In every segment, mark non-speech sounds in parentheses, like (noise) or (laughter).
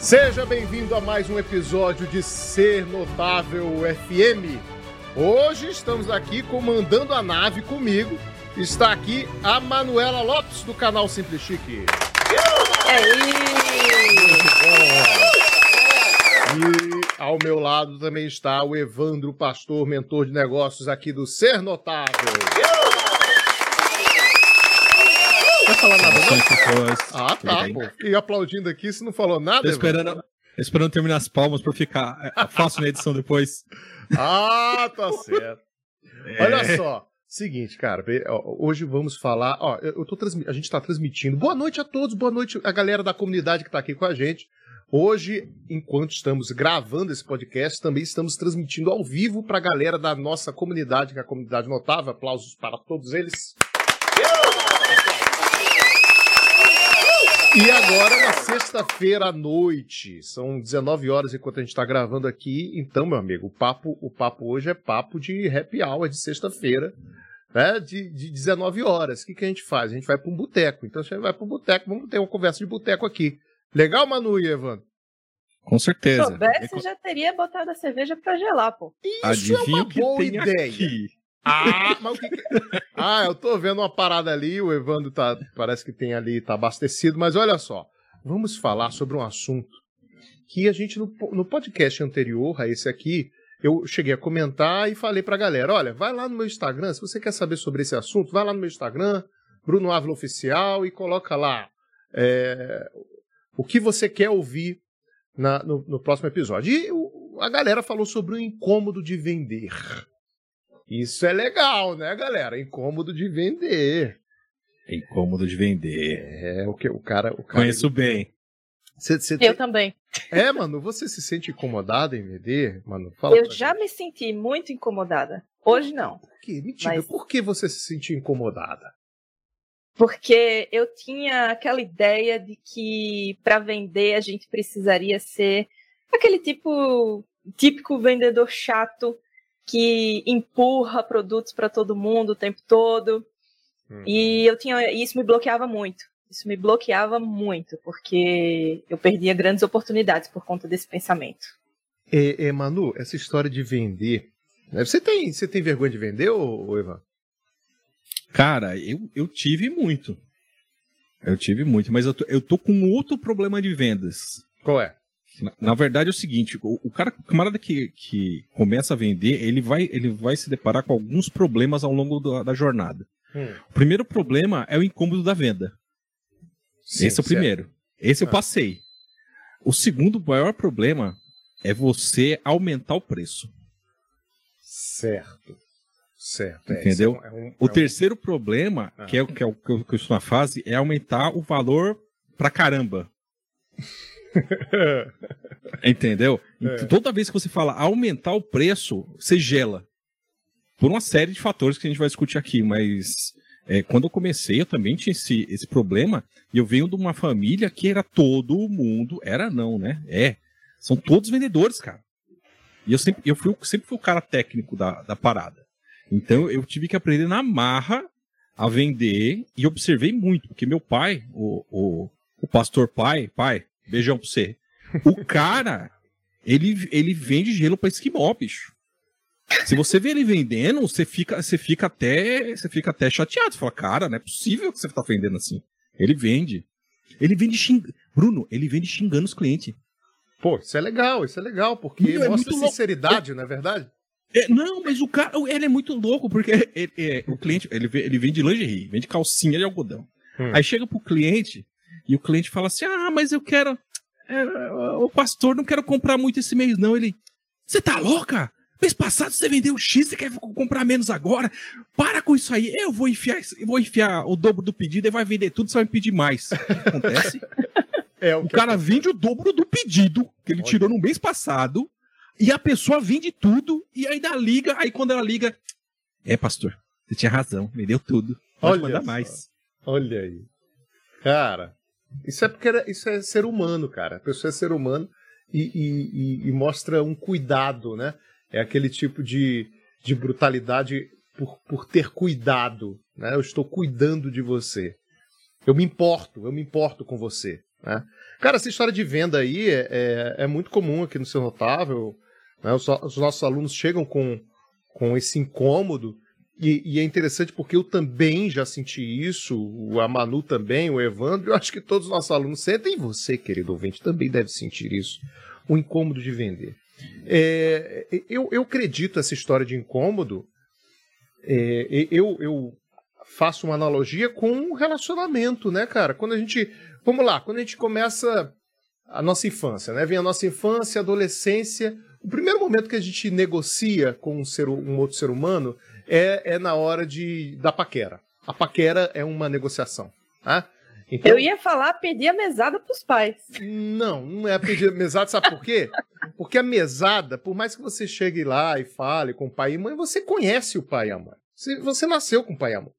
Seja bem-vindo a mais um episódio de Ser Notável FM. Hoje estamos aqui comandando a nave comigo. Está aqui a Manuela Lopes do canal Simples Chique. E ao meu lado também está o Evandro Pastor, mentor de negócios aqui do Ser Notável. Quer falar nada, não? Ah, tá, pô. E aplaudindo aqui, se não falou nada. Tô esperando, esperando terminar as palmas pra ficar é, fácil na edição depois. Ah, tá certo. É. Olha só. Seguinte, cara, hoje vamos falar. Ó, eu tô transmi... a gente está transmitindo. Boa noite a todos, boa noite a galera da comunidade que está aqui com a gente. Hoje, enquanto estamos gravando esse podcast, também estamos transmitindo ao vivo para a galera da nossa comunidade, que é a comunidade notável. Aplausos para todos eles. E agora, na sexta-feira à noite, são 19 horas enquanto a gente está gravando aqui. Então, meu amigo, o papo, o papo hoje é papo de happy hour de sexta-feira, né? De, de 19 horas. O que, que a gente faz? A gente vai para um boteco. Então, a gente vai para um boteco, vamos ter uma conversa de boteco aqui. Legal, Manu e Evandro? Com certeza. Se soubesse, já teria botado a cerveja para gelar, pô. Isso Adivinha é uma boa ideia. Aqui. Ah, mas o que, que... Ah, eu tô vendo uma parada ali, o Evandro tá, parece que tem ali, tá abastecido, mas olha só, vamos falar sobre um assunto que a gente, no, no podcast anterior a esse aqui, eu cheguei a comentar e falei pra galera, olha, vai lá no meu Instagram, se você quer saber sobre esse assunto, vai lá no meu Instagram, Bruno Ávila Oficial, e coloca lá é, o que você quer ouvir na, no, no, próximo episódio. E o, a galera falou sobre o incômodo de vender. Isso é legal, né, galera? Incômodo de vender. Incômodo de vender. É, o que o cara. O cara Conheço bem. Cê, cê eu também. É, mano, você se sente incomodada em vender? Mano, fala Eu já gente. me senti muito incomodada. Hoje não. Por quê? Me diga, mas... por que você se sentiu incomodada? Porque eu tinha aquela ideia de que para vender a gente precisaria ser aquele tipo típico vendedor chato que empurra produtos para todo mundo o tempo todo. Uhum. E eu tinha isso me bloqueava muito. Isso me bloqueava muito, porque eu perdia grandes oportunidades por conta desse pensamento. É, é Manu, essa história de vender. Né? Você tem, você tem vergonha de vender, ou, ou Ivan? Cara, eu, eu tive muito. Eu tive muito, mas eu tô, eu tô com outro problema de vendas. Qual é? Na, na, verdade é o seguinte, o, o, cara, o camarada que, que começa a vender, ele vai, ele vai se deparar com alguns problemas ao longo da, da jornada. Hum. O primeiro problema é o incômodo da venda. Sim, Esse é o certo. primeiro. Esse ah. eu passei. O segundo maior problema é você aumentar o preço. Certo. Certo. É, Entendeu? É um, é um, o terceiro problema, ah. que, é, que é o que eu estou na fase, é aumentar o valor pra caramba. (laughs) Entendeu? É. Toda vez que você fala aumentar o preço, você gela. Por uma série de fatores que a gente vai discutir aqui, mas é, quando eu comecei, eu também tinha esse, esse problema. E eu venho de uma família que era todo mundo. Era não, né? É. São todos vendedores, cara. E eu sempre, eu fui, sempre fui o cara técnico da, da parada. Então eu tive que aprender na marra a vender e observei muito, porque meu pai, o, o, o pastor pai, pai, Beijão pra você. O cara, ele, ele vende gelo pra esquimó, bicho. Se você vê ele vendendo, você fica, você fica até, você fica até chateado. Você fala, cara, não é possível que você tá vendendo assim. Ele vende. Ele vende xingando. Bruno, ele vende xingando os clientes. Pô, isso é legal, isso é legal, porque não, é mostra sinceridade, não é verdade? É, não, mas o cara, ele é muito louco, porque ele, é, o cliente, ele, ele vende lingerie, vende calcinha de algodão. Hum. Aí chega pro cliente, e o cliente fala assim: Ah, mas eu quero. O pastor, não quero comprar muito esse mês, não. Ele. Você tá louca? Mês passado você vendeu X, você quer comprar menos agora? Para com isso aí. Eu vou enfiar, eu vou enfiar o dobro do pedido e vai vender tudo, você vai me pedir mais. O que acontece? (laughs) É, o, o cara vende o dobro do pedido que ele Olha. tirou no mês passado e a pessoa vende tudo e ainda liga. Aí quando ela liga, é pastor, você tinha razão, vendeu tudo. Pode Olha mandar só. mais. Olha aí. Cara, isso é porque era, isso é ser humano, cara. A pessoa é ser humano e, e, e, mostra um cuidado, né? É aquele tipo de, de brutalidade por, por ter cuidado, né? Eu estou cuidando de você. Eu me importo, eu me importo com você. Né? Cara, essa história de venda aí é, é, é muito comum aqui no seu notável. Né? Os, os, nossos alunos chegam com, com esse incômodo. E, e, é interessante porque eu também já senti isso, o Amanu também, o Evandro, eu acho que todos os nossos alunos sentem, e você, querido ouvinte, também deve sentir isso, o incômodo de vender. É, eu, eu acredito essa história de incômodo, é, eu, eu faço uma analogia com um relacionamento, né, cara? Quando a gente. Vamos lá, quando a gente começa a nossa infância, né? Vem a nossa infância, adolescência. O primeiro momento que a gente negocia com um, ser, um outro ser humano é, é na hora de, da paquera. A paquera é uma negociação. Tá? Então, eu ia falar pedir a mesada para os pais. Não, não é pedir a mesada, sabe por quê? Porque a mesada, por mais que você chegue lá e fale com o pai e mãe, você conhece o pai e a mãe. Você, você nasceu com o pai e a mãe.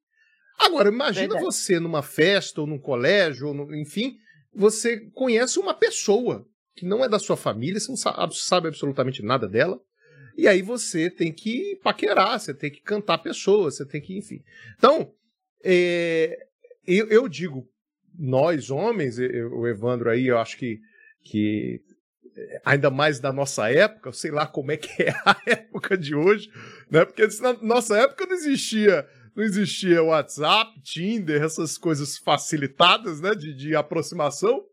Agora, imagina Verdade. você numa festa ou num colégio, ou no, enfim, você conhece uma pessoa que não é da sua família, você não sabe, sabe absolutamente nada dela. E aí você tem que paquerar, você tem que cantar a pessoa, você tem que, enfim. Então, é, eu, eu, digo nós homens, eu, o Evandro aí, eu acho que, que ainda mais da nossa época, sei lá como é que é (laughs) a época de hoje, né? Porque na nossa época não existia, não existia WhatsApp, Tinder, essas coisas facilitadas, né, de, de aproximação,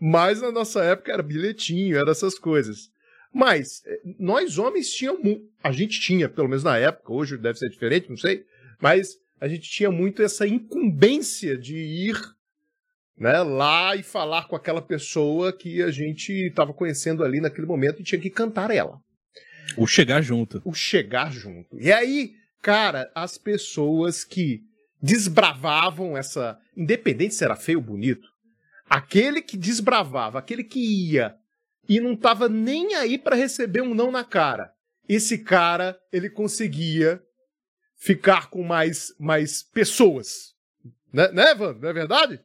mas na nossa época era bilhetinho, era essas coisas. Mas eh, nós homens tínhamos, a gente tinha, pelo menos na época, hoje deve ser diferente, não sei, mas a gente tinha muito essa incumbência de ir né, lá e falar com aquela pessoa que a gente estava conhecendo ali naquele momento e tinha que cantar ela. O chegar junto. O chegar junto. E aí, cara, as pessoas que desbravavam essa. Independente se era feio ou bonito, aquele que desbravava, aquele que ia e não estava nem aí para receber um não na cara. Esse cara, ele conseguia ficar com mais, mais pessoas. Né, né Evandro? Não é verdade?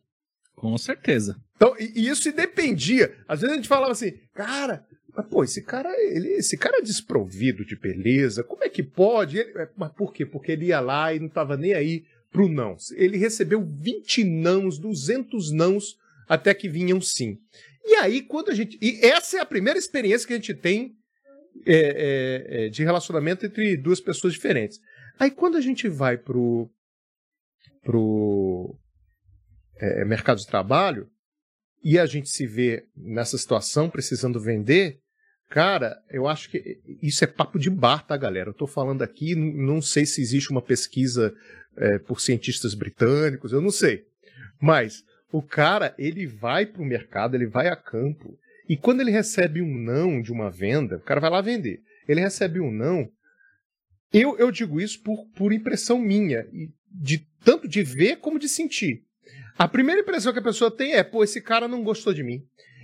Com certeza. Então, e, isso dependia. Às vezes a gente falava assim, cara, mas, pô, esse cara, ele, esse cara é desprovido de beleza, como é que pode? Ele, é, mas por quê? Porque ele ia lá e não estava nem aí pro não. Ele recebeu 20 nãos, 200 nãos, até que vinham sim. E aí, quando a gente. E essa é a primeira experiência que a gente tem é, é, é, de relacionamento entre duas pessoas diferentes. Aí, quando a gente vai pro. pro é, é, mercado de trabalho e a gente se vê nessa situação precisando vender, cara, eu acho que isso é papo de bar, tá, galera? Eu tô falando aqui, não sei se existe uma pesquisa é, por cientistas britânicos, eu não sei. Mas o cara, ele vai pro mercado, ele vai a campo, e quando ele recebe um não de uma venda, o cara vai lá vender. Ele recebe um não. Eu, eu digo isso por, por impressão minha, de tanto de ver como de sentir. A primeira impressão que a pessoa tem é, pô, esse cara não gostou de mim.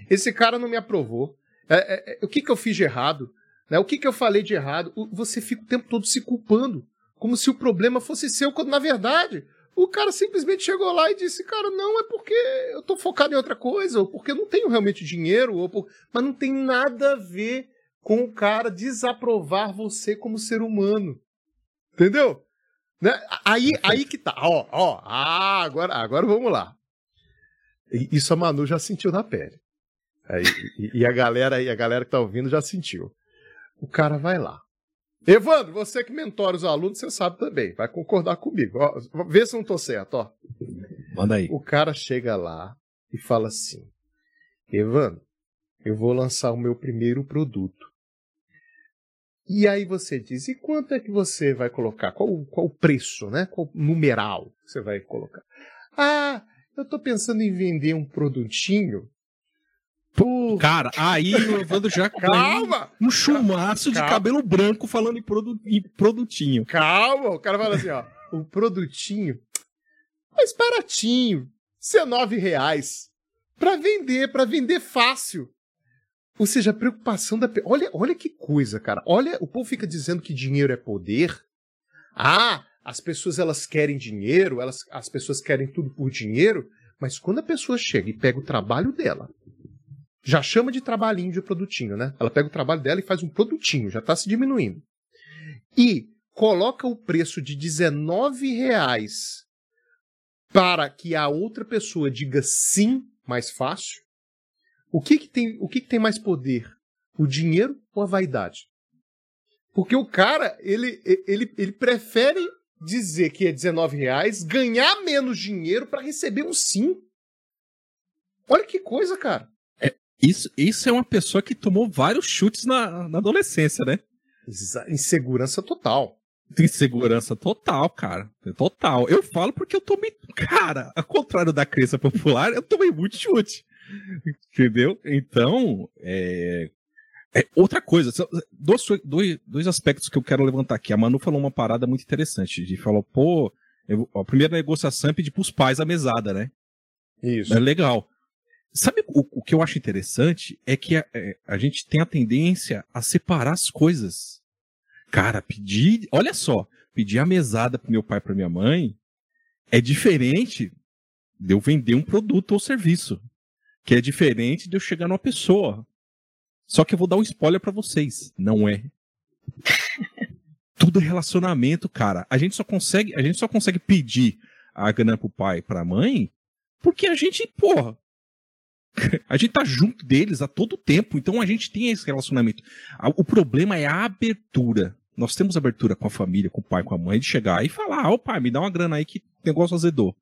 Esse cara não me aprovou. É, é, é, o que, que eu fiz de errado? Né? O que, que eu falei de errado? Você fica o tempo todo se culpando. Como se o problema fosse seu, quando na verdade o cara simplesmente chegou lá e disse, cara, não, é porque eu tô focado em outra coisa, ou porque eu não tenho realmente dinheiro, ou por... mas não tem nada a ver com o cara desaprovar você como ser humano. Entendeu? Né? Aí, aí que tá. Ó, ó. Ah, agora, agora vamos lá. Isso a Manu já sentiu na pele. Aí, e, e, a galera e a galera que tá ouvindo já sentiu. O cara vai lá. Evandro, você que mentora os alunos, você sabe também. Vai concordar comigo. Ó, vê se eu não tô certo, ó. Manda aí. O cara chega lá e fala assim: Evandro, eu vou lançar o meu primeiro produto. E aí você diz, e quanto é que você vai colocar? Qual, qual o preço, né? Qual numeral você vai colocar? Ah, eu estou pensando em vender um produtinho. Por... Cara, aí o Evandro já (laughs) Calma! Um chumaço Calma. de cabelo branco falando em, produ... em produtinho. Calma, o cara fala assim, ó. O produtinho, mais baratinho, 19 reais. Para vender, para vender fácil. Ou seja, a preocupação da. Olha, olha que coisa, cara. Olha, o povo fica dizendo que dinheiro é poder. Ah, as pessoas elas querem dinheiro, elas, as pessoas querem tudo por dinheiro, mas quando a pessoa chega e pega o trabalho dela, já chama de trabalhinho de produtinho, né? Ela pega o trabalho dela e faz um produtinho, já está se diminuindo. E coloca o preço de 19 reais para que a outra pessoa diga sim mais fácil, O que, que tem, o que, que tem mais poder? O dinheiro ou a vaidade? Porque o cara, ele, ele, ele prefere dizer que é 19 reais, ganhar menos dinheiro para receber um sim. Olha que coisa, cara. Isso, isso é uma pessoa que tomou vários chutes na, na adolescência, né? Insegurança total. Insegurança total, cara. Total. Eu falo porque eu tomei. Cara, ao contrário da crença popular, eu tomei muito chute. Entendeu? Então, é, é, outra coisa, dois, dois, dois aspectos que eu quero levantar aqui. A Manu falou uma parada muito interessante. De falou, pô, eu, a primeira negociação é pedir pros pais a mesada, né? Isso. É legal. Sabe o, o que eu acho interessante? É que a, é, a gente tem a tendência a separar as coisas. Cara, pedir. Olha só, pedir a mesada pro meu pai e pra minha mãe é diferente de eu vender um produto ou serviço. Que é diferente de eu chegar numa pessoa. Só que eu vou dar um spoiler para vocês. Não é. Tudo é relacionamento, cara. A gente só consegue, a gente só consegue pedir a grana pro pai e pra mãe porque a gente, porra, a gente tá junto deles a todo tempo, então a gente tem esse relacionamento. O problema é a abertura. Nós temos abertura com a família, com o pai, com a mãe, de chegar e falar: Ó, oh, pai, me dá uma grana aí que o negócio azedou.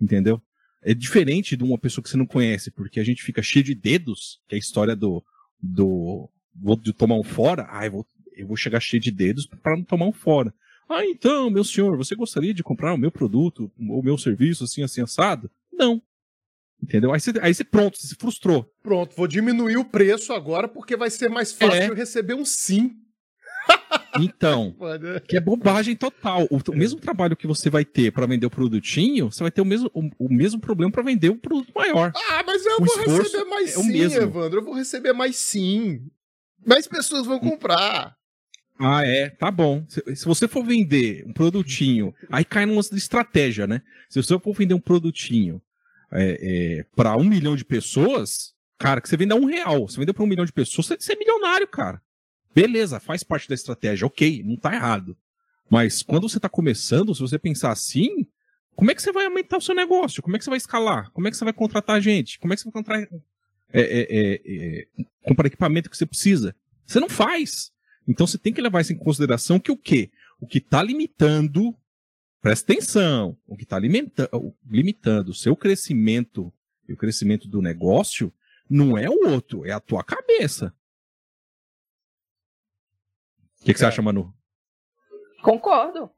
Entendeu? É diferente de uma pessoa que você não conhece, porque a gente fica cheio de dedos, que é a história do, do vou tomar um fora, ah, eu vou, eu vou chegar cheio de dedos para não tomar um fora. Ah, então, meu senhor, você gostaria de comprar o meu produto, o meu serviço assim, assim, assado? Não. Entendeu? Aí você, aí você pronto, você se frustrou. Pronto, vou diminuir o preço agora porque vai ser mais fácil é. receber um sim. (laughs) Então, que é bobagem total. O, o, mesmo trabalho que você vai ter para vender o produtinho, você vai ter o mesmo, o, o mesmo problema para vender um produto maior. Ah, mas eu o vou receber mais é sim, mesmo. Evandro. Eu vou receber mais sim. Mais pessoas vão comprar. Ah, é, tá bom. Se, se, você for vender um produtinho, aí cai numa estratégia, né? Se você for vender um produtinho é, é, para um milhão de pessoas, cara, que você vende a um real, você vendeu para um milhão de pessoas, você, você é milionário, cara. Beleza, faz parte da estratégia, ok, não tá errado. Mas quando você está começando, se você pensar assim, como é que você vai aumentar o seu negócio? Como é que você vai escalar? Como é que você vai contratar gente? Como é que você vai contratar, é, é, é, é, comprar equipamento que você precisa? Você não faz. Então você tem que levar isso em consideração que o quê? O que está limitando, presta atenção, o que está limitando o seu crescimento e o crescimento do negócio não é o outro, é a tua cabeça. O que, que você acha, Manu? Concordo.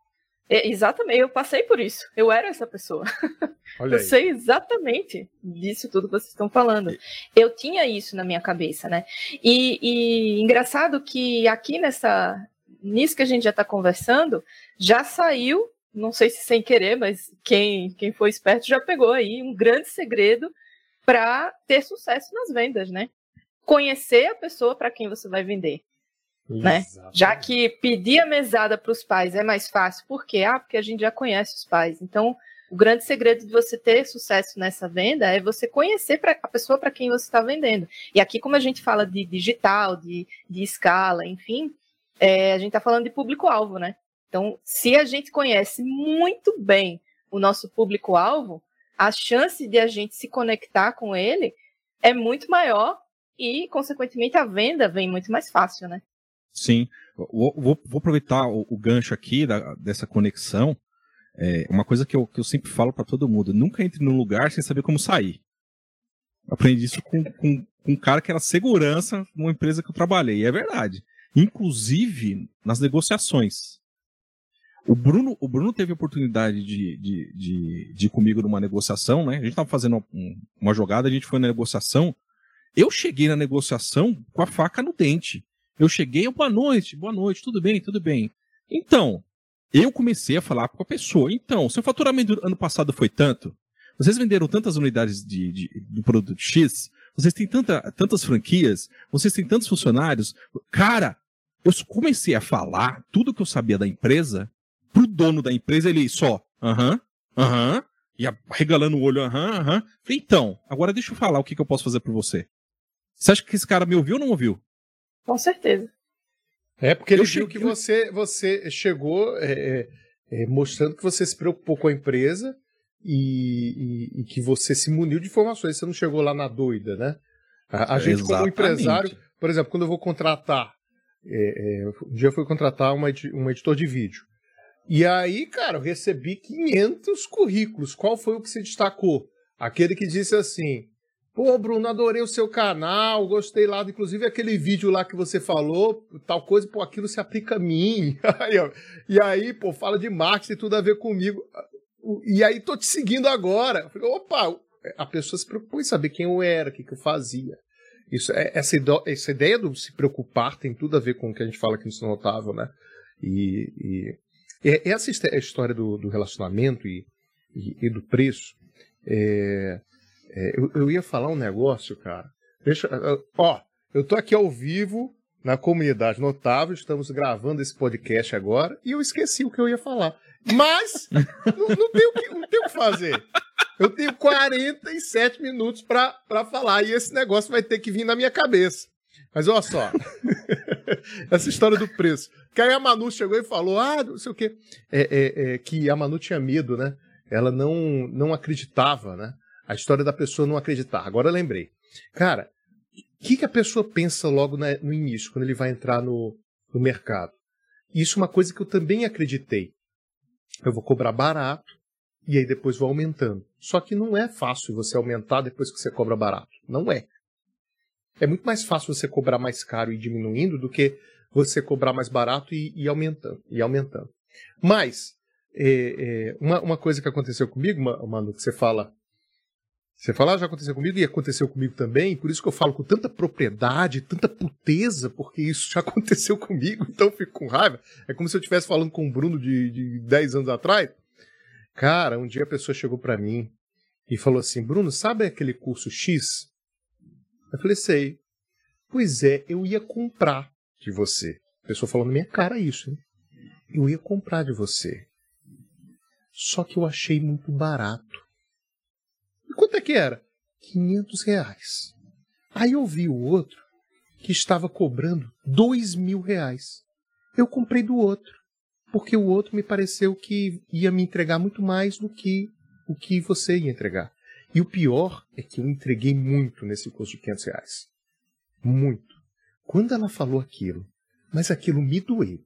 É, exatamente, eu passei por isso. Eu era essa pessoa. (laughs) eu sei exatamente disso tudo que vocês estão falando. Eu tinha isso na minha cabeça, né? E, e engraçado que aqui nessa. Nisso que a gente já está conversando, já saiu, não sei se sem querer, mas quem, quem foi esperto já pegou aí um grande segredo para ter sucesso nas vendas, né? Conhecer a pessoa para quem você vai vender né? Já que pedir a mesada para os pais é mais fácil, por quê? Ah, porque a gente já conhece os pais. Então, o grande segredo de você ter sucesso nessa venda é você conhecer pra, a pessoa para quem você está vendendo. E aqui, como a gente fala de digital, de, de escala, enfim, é, a gente está falando de público-alvo, né? Então, se a gente conhece muito bem o nosso público-alvo, a chance de a gente se conectar com ele é muito maior e, consequentemente, a venda vem muito mais fácil, né? Sim. Vou, vou, aproveitar o, o, gancho aqui da, dessa conexão. É, uma coisa que eu, que eu sempre falo para todo mundo: nunca entre num lugar sem saber como sair. Aprendi isso com, com, com um cara que era segurança numa empresa que eu trabalhei. E é verdade. Inclusive nas negociações. O Bruno, o Bruno teve a oportunidade de, de, de, de ir comigo numa negociação, né? A gente estava fazendo uma, jogada, a gente foi na negociação. Eu cheguei na negociação com a faca no dente. Eu cheguei, boa noite, boa noite, tudo bem, tudo bem. Então, eu comecei a falar com a pessoa. Então, seu faturamento do ano passado foi tanto? Vocês venderam tantas unidades de, de, do produto X? Vocês têm tanta, tantas franquias? Vocês têm tantos funcionários? Cara, eu comecei a falar tudo que eu sabia da empresa pro dono da empresa, ele só, aham, aham, e regalando o olho, aham, aham. Falei, então, agora deixa eu falar o que, que eu posso fazer por você. Você acha que esse cara me ouviu ou não ouviu? Com certeza. É, porque ele eu viu que você, você chegou é, é, é, mostrando que você se preocupou com a empresa e, e, e, que você se muniu de informações. Você não chegou lá na doida, né? A, a gente, como empresário, por exemplo, quando eu vou contratar, é, é, um dia eu fui contratar uma, um editor de vídeo. E aí, cara, eu recebi 500 currículos. Qual foi o que se destacou? Aquele que disse assim: Pô, Bruno, adorei o seu canal, gostei lá, inclusive aquele vídeo lá que você falou, tal coisa, pô, aquilo se aplica a mim. (laughs) e aí, pô, fala de marketing, tudo a ver comigo. E aí, tô te seguindo agora. falei, opa, a pessoa se preocupou em saber quem eu era, o que, que eu fazia. Isso, é, essa, essa ideia do se preocupar tem tudo a ver com o que a gente fala aqui no Notável, né? E, e, e essa história do, do relacionamento e, e, e, do preço, é, é, eu, eu, ia falar um negócio, cara. Deixa, ó, eu tô aqui ao vivo na comunidade notável, estamos gravando esse podcast agora e eu esqueci o que eu ia falar. Mas (laughs) não, não, tem o que, não tem o que fazer. Eu tenho 47 minutos para falar e esse negócio vai ter que vir na minha cabeça. Mas olha só, (laughs) essa história do preço. Que aí a Manu chegou e falou, ah, não sei o quê, é, é, é, que a Manu tinha medo, né? Ela não, não acreditava, né? A história da pessoa não acreditar. Agora eu lembrei. Cara, o que, que a pessoa pensa logo na, no início, quando ele vai entrar no, no mercado? Isso é uma coisa que eu também acreditei. Eu vou cobrar barato e aí depois vou aumentando. Só que não é fácil você aumentar depois que você cobra barato. Não é. É muito mais fácil você cobrar mais caro e diminuindo do que você cobrar mais barato e, e aumentando. E aumentando. Mas, é, é, uma, uma coisa que aconteceu comigo, Mano, que você fala você fala, ah, já aconteceu comigo e aconteceu comigo também, por isso que eu falo com tanta propriedade, tanta puteza, porque isso já (laughs) aconteceu comigo, então eu fico com raiva. É como se eu estivesse falando com o Bruno de, de 10 anos atrás. Cara, um dia a pessoa chegou para mim e falou assim: Bruno, sabe aquele curso X? Eu falei, sei. Pois é, eu ia comprar de você. A pessoa falou na minha cara isso, hein? Eu ia comprar de você. Só que eu achei muito barato. E quanto é que era? 500 reais. Aí eu vi o outro que estava cobrando dois mil reais. Eu comprei do outro, porque o outro me pareceu que ia me entregar muito mais do que o que você ia entregar. E o pior é que eu entreguei muito nesse curso de 500 reais. Muito. Quando ela falou aquilo, mas aquilo me doeu.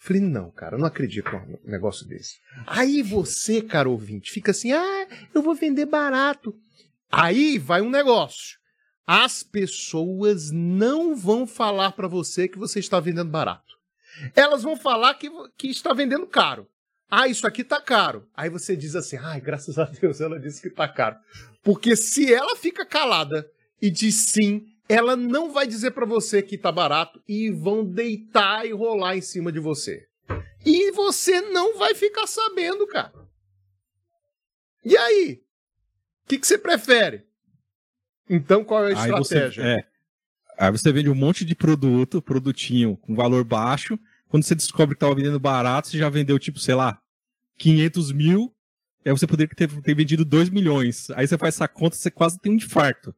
Falei, não, cara, não acredito num negócio desse. Aí você, cara ouvinte, fica assim, ah, eu vou vender barato. Aí vai um negócio. As pessoas não vão falar para você que você está vendendo barato. Elas vão falar que, que está vendendo caro. Ah, isso aqui tá caro. Aí você diz assim, ai, graças a Deus ela disse que tá caro. Porque se ela fica calada e diz sim, ela não vai dizer para você que tá barato e vão deitar e rolar em cima de você. E você não vai ficar sabendo, cara. E aí? O que, que você prefere? Então, qual é a aí estratégia? Você, é. Aí você vende um monte de produto, produtinho com valor baixo. Quando você descobre que estava vendendo barato, você já vendeu, tipo, sei lá, 500 mil. Aí você poderia ter, ter vendido 2 milhões. Aí você faz essa conta, você quase tem um infarto.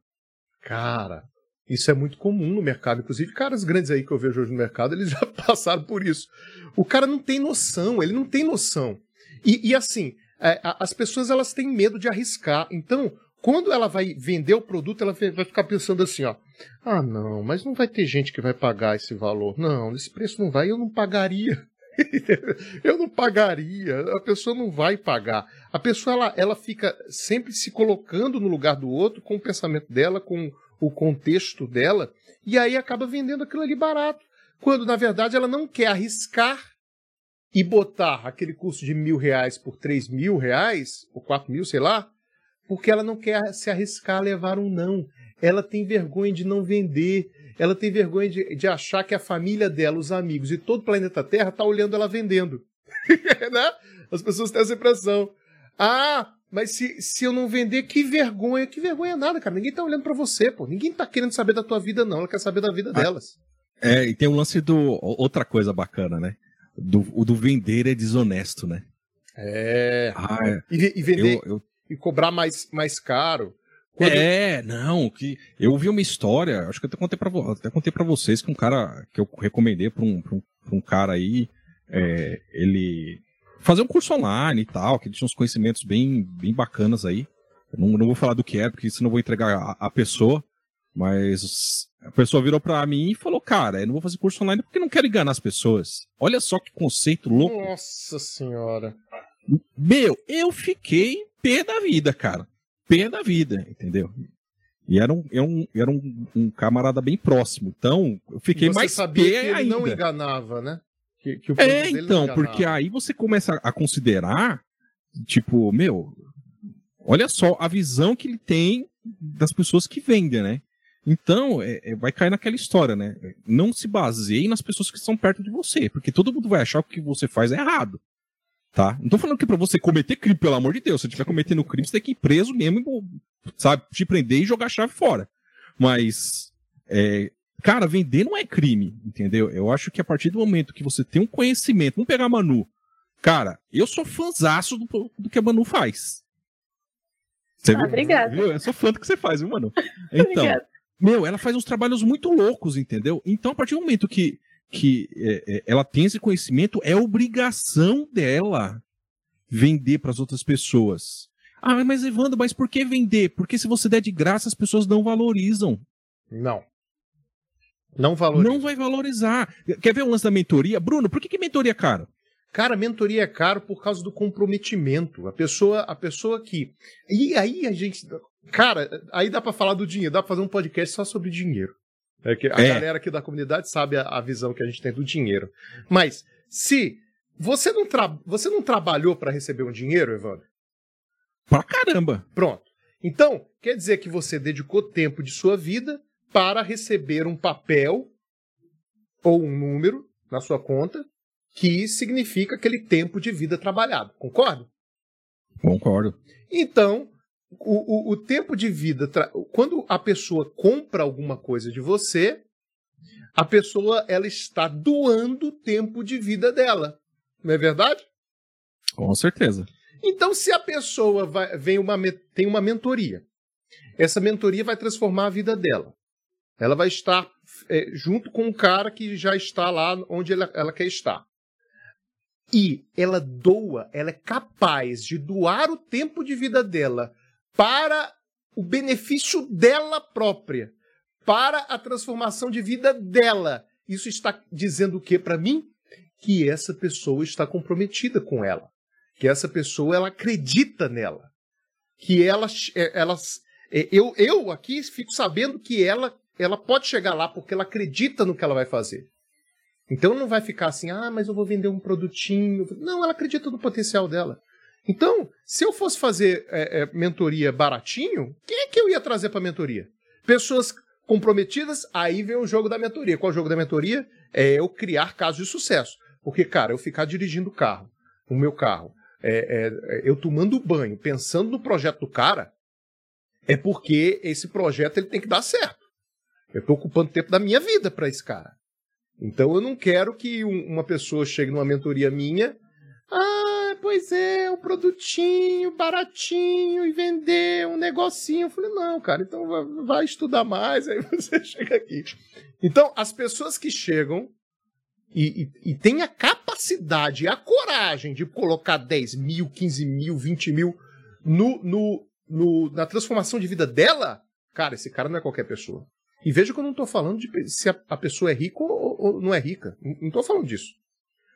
Cara, isso é muito comum no mercado. Inclusive, caras grandes aí que eu vejo hoje no mercado, eles (laughs) já passaram por isso. O cara não tem noção, ele não tem noção. E, e assim, é, as pessoas elas têm medo de arriscar. Então, quando ela vai vender o produto, ela vai ficar pensando assim, ó. Ah, não, mas não vai ter gente que vai pagar esse valor. Não, esse preço não vai, eu não pagaria. (laughs) eu não pagaria, a pessoa não vai pagar. A pessoa ela, ela fica sempre se colocando no lugar do outro com o pensamento dela, com o contexto dela, e aí acaba vendendo aquilo ali barato. Quando, na verdade, ela não quer arriscar e botar aquele custo de mil reais por três mil reais, ou quatro mil, sei lá, porque ela não quer se arriscar a levar um não. Ela tem vergonha de não vender, ela tem vergonha de, de achar que a família dela, os amigos e todo o planeta Terra está olhando ela vendendo. (laughs) né? As pessoas têm essa impressão. Ah, mas se, se eu não vender, que vergonha. Que vergonha nada, cara. Ninguém tá olhando para você, pô. Ninguém tá querendo saber da tua vida, não. Ela quer saber da vida ah, delas. É, e tem um lance do. Outra coisa bacana, né? Do, o do vender é desonesto, né? É. Ah, é. E, e, vender. Eu, eu... E cobrar mais, mais caro. Quando... É, não, que eu ouvi uma história, acho que eu até contei para até contei para vocês que um cara que eu recomendei para um, pra um, pra um cara aí, é, ele fazer um curso online e tal, que ele tinha uns conhecimentos bem, bem bacanas aí. Eu não, não vou falar do que é, porque senão eu vou entregar a, a pessoa. Mas a pessoa virou para mim e falou: Cara, eu não vou fazer curso online porque não quero enganar as pessoas. Olha só que conceito louco. Nossa senhora. Meu, eu fiquei pé da vida, cara. Pé da vida, entendeu? E era um, era um, era um, um camarada bem próximo. Então, eu fiquei você mais sabia pé que ele ainda. não enganava, né? Que, que É, então, porque aí você começa a considerar, tipo, meu, olha só a visão que ele tem das pessoas que vendem, né? Então, é, é, vai cair naquela história, né? Não se baseie nas pessoas que estão perto de você, porque todo mundo vai achar que o que você faz é errado. Tá? Não tô falando que pra você cometer crime, pelo amor de Deus. Se você estiver cometendo crime, você tem que ir preso mesmo, sabe? Te prender e jogar a chave fora. Mas, é, cara, vender não é crime, entendeu? Eu acho que a partir do momento que você tem um conhecimento, vamos pegar a Manu. Cara, eu sou fãzaço do, do que a Manu faz. Você Ah, obrigada. Viu? Eu sou fã do que você faz, viu, Manu? (laughs) Então, Obrigada. meu, ela faz uns trabalhos muito loucos, entendeu? Então, a partir do momento que, que é, é, ela tem esse conhecimento, é obrigação dela vender para as outras pessoas. Ah, mas Evandro, mas por que vender? Porque se você der de graça, as pessoas não valorizam. Não. Não valoriza. Não vai valorizar. Quer ver o lance da mentoria? Bruno, por que, que mentoria é caro? Cara, mentoria é caro por causa do comprometimento. A pessoa, a pessoa que. E aí a gente. Cara, aí dá pra falar do dinheiro, dá pra fazer um podcast só sobre dinheiro. É que a É. galera aqui da comunidade sabe a, a visão que a gente tem do dinheiro. Mas se você não, tra... você não trabalhou pra receber um dinheiro, Evandro, Pra caramba. pronto. Então, quer dizer que você dedicou tempo de sua vida para receber um papel ou um número na sua conta que significa aquele tempo de vida trabalhado. Concorda? Concordo. Então, o, o, o tempo de vida. tra- Quando a pessoa compra alguma coisa de você, a pessoa ela está doando o tempo de vida dela. Não é verdade? Com certeza. Então, se a pessoa vai, vem uma, tem uma mentoria, essa mentoria vai transformar a vida dela. Ela vai estar é, junto com um cara que já está lá onde ela, ela quer estar. E ela doa, ela é capaz de doar o tempo de vida dela para o benefício dela própria, para a transformação de vida dela. Isso está dizendo o que para mim? Que essa pessoa está comprometida com ela que essa pessoa ela acredita nela, que ela, é, ela é, eu, eu aqui fico sabendo que ela, ela pode chegar lá porque ela acredita no que ela vai fazer. Então não vai ficar assim, ah, mas eu vou vender um produtinho. Não, ela acredita no potencial dela. Então, se eu fosse fazer é, é, mentoria baratinho, quem é que eu ia trazer para mentoria? Pessoas comprometidas, aí vem o jogo da mentoria. Qual é o jogo da mentoria? É eu criar casos de sucesso. Porque, cara, eu ficar dirigindo o carro, o meu carro, é, é, eu tomando banho, pensando no projeto do cara, é porque esse projeto ele tem que dar certo. Eu estou ocupando tempo da minha vida para esse cara. Então eu não quero que um- uma pessoa chegue numa mentoria minha. Ah, pois é, um produtinho baratinho e vender um negocinho. Eu falei, não, cara, então vai, vai estudar mais, (laughs) aí você chega aqui. Então, as pessoas que chegam e, e, e tem a capacidade a coragem de colocar 10 mil, 15 mil, 20 mil no, no, no- na transformação de vida dela, cara, esse cara não é qualquer pessoa. E veja que eu não estou falando de se a, a pessoa é rica ou, ou não é rica. Não- estou falando disso.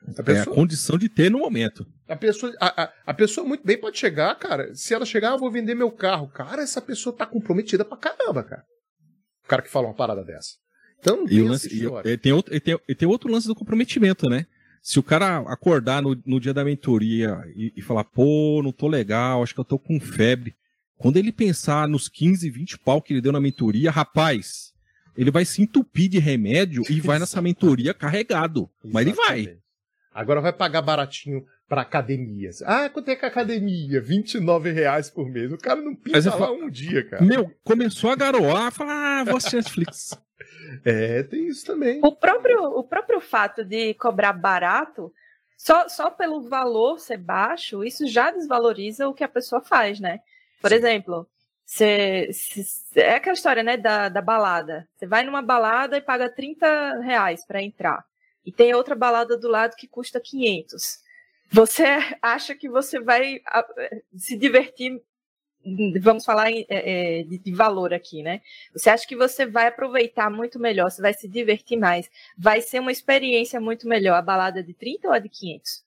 A É a pessoa, condição de ter no momento. a, pessoa, a, a, a pessoa muito bem pode chegar, cara. Se ela chegar, ah, eu vou vender meu carro. Cara, essa pessoa tá comprometida pra caramba, cara. O cara que fala uma parada dessa. Então E, lance, e, e tem outro, e, tem, e tem outro lance do comprometimento, né? Se o cara acordar no, no dia da mentoria e, e falar, pô, não tô legal, acho que eu tô com febre. Quando ele pensar nos 15, 20 pau que ele deu na mentoria, rapaz, ele vai se entupir de remédio e vai nessa mentoria carregado. Mas ele vai. Exatamente. Agora vai pagar baratinho pra academias. Ah, quanto é que a academia? 29 reais por mês. O cara não pisa lá falo- um dia, cara. Meu, começou a garoar, falar, ah, vou assistir Netflix. (laughs) É, tem isso também. O próprio, o próprio fato de cobrar barato, só, só pelo valor ser baixo, isso já desvaloriza o que a pessoa faz, né? Por Sim. exemplo, você, se- é aquela história, né, da, da balada. Você vai numa balada e paga 30 reais para entrar. E tem outra balada do lado que custa 500. Você (laughs) acha que você vai se divertir vamos falar em, é, de, de, valor aqui, né? Você acha que você vai aproveitar muito melhor, você vai se divertir mais, vai ser uma experiência muito melhor a balada de 30 ou a de 500?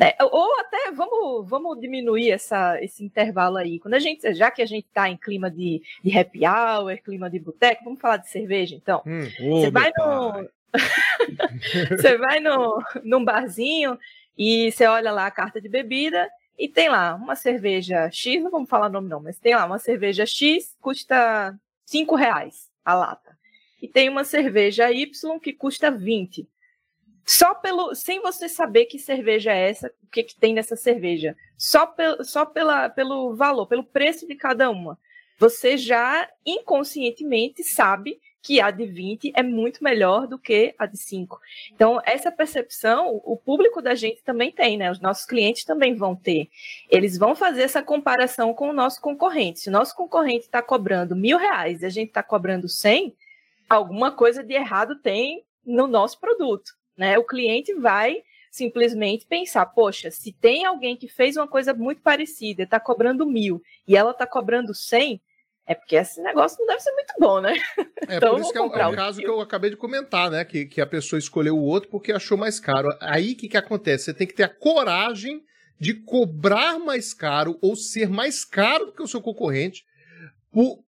É, ou até vamos, vamos diminuir essa, esse intervalo aí. Quando a gente, já que a gente está em clima de, de happy hour, clima de boteco, vamos falar de cerveja então. Hum, você vai no, (laughs) (laughs) você vai no, num barzinho e você olha lá a carta de bebida e tem lá uma cerveja X, não vamos falar nome não, mas tem lá uma cerveja X, custa 5 reais a lata. E tem uma cerveja Y que custa 20. Só pelo, sem você saber que cerveja é essa, o que, que tem nessa cerveja. Só, pel, só pela, pelo valor, pelo preço de cada uma. Você já inconscientemente sabe que a de 20 é muito melhor do que a de 5. Então, essa percepção, o público da gente também tem, né? Os nossos clientes também vão ter. Eles vão fazer essa comparação com o nosso concorrente. Se o nosso concorrente está cobrando mil reais e a gente está cobrando 100, alguma coisa de errado tem no nosso produto, né? O cliente vai simplesmente pensar, poxa, se tem alguém que fez uma coisa muito parecida, está cobrando mil e ela está cobrando 100, é porque esse negócio não deve ser muito bom, né? É então, por isso que é o, é o caso que eu acabei de comentar, né? Que, que a pessoa escolheu o outro porque achou mais caro. Aí o que, que acontece? Você tem que ter a coragem de cobrar mais caro ou ser mais caro do que o seu concorrente. Por...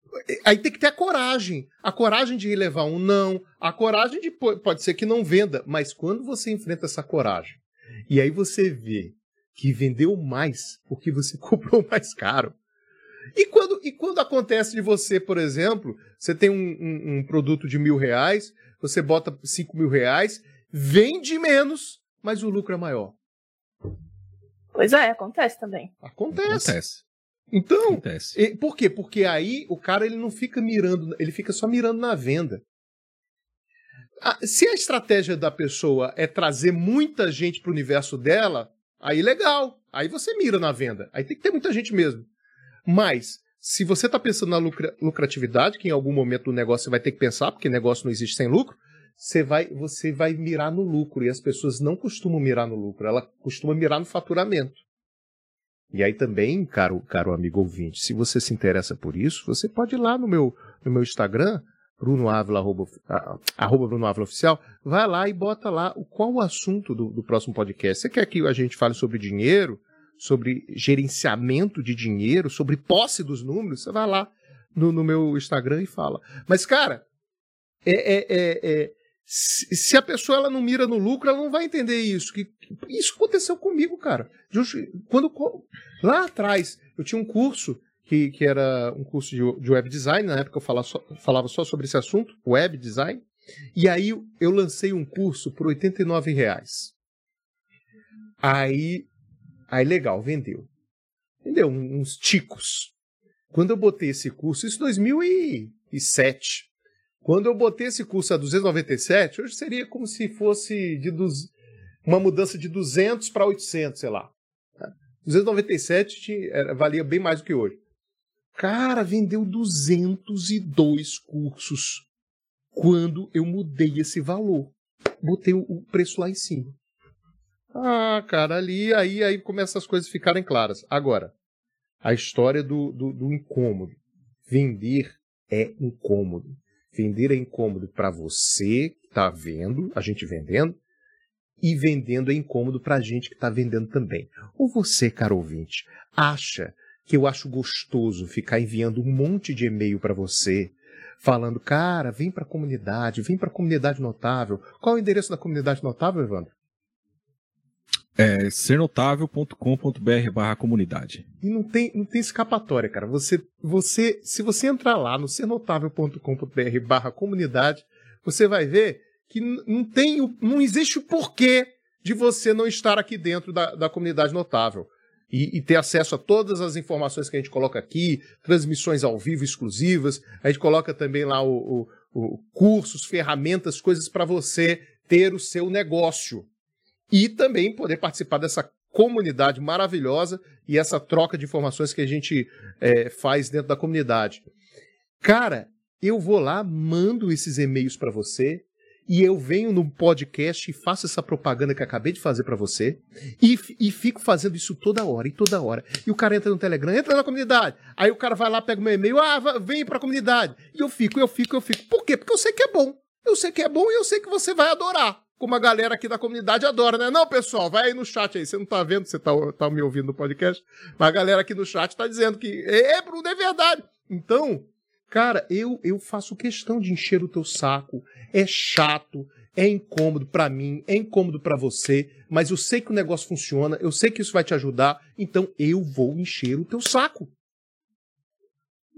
Aí tem que ter a coragem. A coragem de levar um não, a coragem de. Pode ser que não venda, mas quando você enfrenta essa coragem e aí você vê que vendeu mais porque você (laughs) cobrou mais caro e quando, e quando acontece de você, por exemplo, você tem um, um, um produto de mil reais, você bota cinco mil reais, vende menos, mas o lucro é maior. Pois é, acontece também. Acontece. Acontece. Então, acontece. por quê? Porque aí o cara ele não fica mirando, ele fica só mirando na venda. Ah, se a estratégia da pessoa é trazer muita gente para o universo dela, aí legal. Aí você mira na venda. Aí tem que ter muita gente mesmo. Mas, se você está pensando na lucra lucratividade, que em algum momento do negócio você vai ter que pensar, porque negócio não existe sem lucro, você vai, você vai mirar no lucro. E as pessoas não costumam mirar no lucro, ela costuma mirar no faturamento. E aí também, caro, caro amigo ouvinte, se você se interessa por isso, você pode ir lá no meu, no meu Instagram, Bruno Ávila, arroba, arroba Bruno Ávila Oficial, vai lá e bota lá qual o assunto do, do próximo podcast. Você quer que a gente fale sobre dinheiro? sobre gerenciamento de dinheiro, sobre posse dos números, você vai lá no, no meu Instagram e fala. Mas, cara, é, é, é, é se, se, a pessoa ela não mira no lucro, ela não vai entender isso. Que, isso aconteceu comigo, cara. Quando, lá atrás, eu tinha um curso que, que era um curso de, de web design, na época eu falava só, falava só sobre esse assunto, web design, e aí eu lancei um curso por 89 reais. Aí Aí legal, vendeu. Vendeu uns ticos. Quando eu botei esse curso, isso em 2007. Quando eu botei esse curso a 297, hoje seria como se fosse de duz... uma mudança de 200 para 800, sei lá. 297 tinha, valia bem mais do que hoje. Cara, vendeu 202 cursos quando eu mudei esse valor. Botei o preço lá em cima. Ah, cara, ali, aí, aí começam as coisas ficarem claras. Agora, a história do, do, do incômodo. Vender é incômodo. Vender é incômodo para você que está vendo, a gente vendendo, e vendendo é incômodo para a gente que está vendendo também. Ou você, caro ouvinte, acha que eu acho gostoso ficar enviando um monte de e-mail para você, falando, cara, vem para a comunidade, vem para a comunidade notável. Qual é o endereço da comunidade notável, Evandro? É sernotável.com.br barra comunidade. E não tem, não tem escapatória, cara. Você, você, se você entrar lá no sernotável.com.br barra comunidade, você vai ver que não tem, não existe o porquê de você não estar aqui dentro da, da comunidade notável. E, e, ter acesso a todas as informações que a gente coloca aqui, transmissões ao vivo exclusivas. A gente coloca também lá o, o, o cursos, ferramentas, coisas para você ter o seu negócio e também poder participar dessa comunidade maravilhosa e essa troca de informações que a gente é, faz dentro da comunidade. Cara, eu vou lá, mando esses e-mails para você e eu venho no podcast e faço essa propaganda que acabei de fazer para você e, e fico fazendo isso toda hora e toda hora. E o cara entra no Telegram, entra na comunidade. Aí o cara vai lá, pega o meu e-mail, ah, vem pra comunidade. E eu fico, eu fico, eu fico. Por quê? Porque eu sei que é bom. Eu sei que é bom e eu sei que você vai adorar. Como a galera aqui da comunidade adora, né? Não, pessoal, vai aí no chat aí. Você não tá vendo, você tá, tá me ouvindo no podcast. Mas a galera aqui no chat tá dizendo que é, Bruno, é verdade. Então, cara, eu, eu faço questão de encher o teu saco. É chato, é incômodo para mim, é incômodo para você, mas eu sei que o negócio funciona, eu sei que isso vai te ajudar, então eu vou encher o teu saco.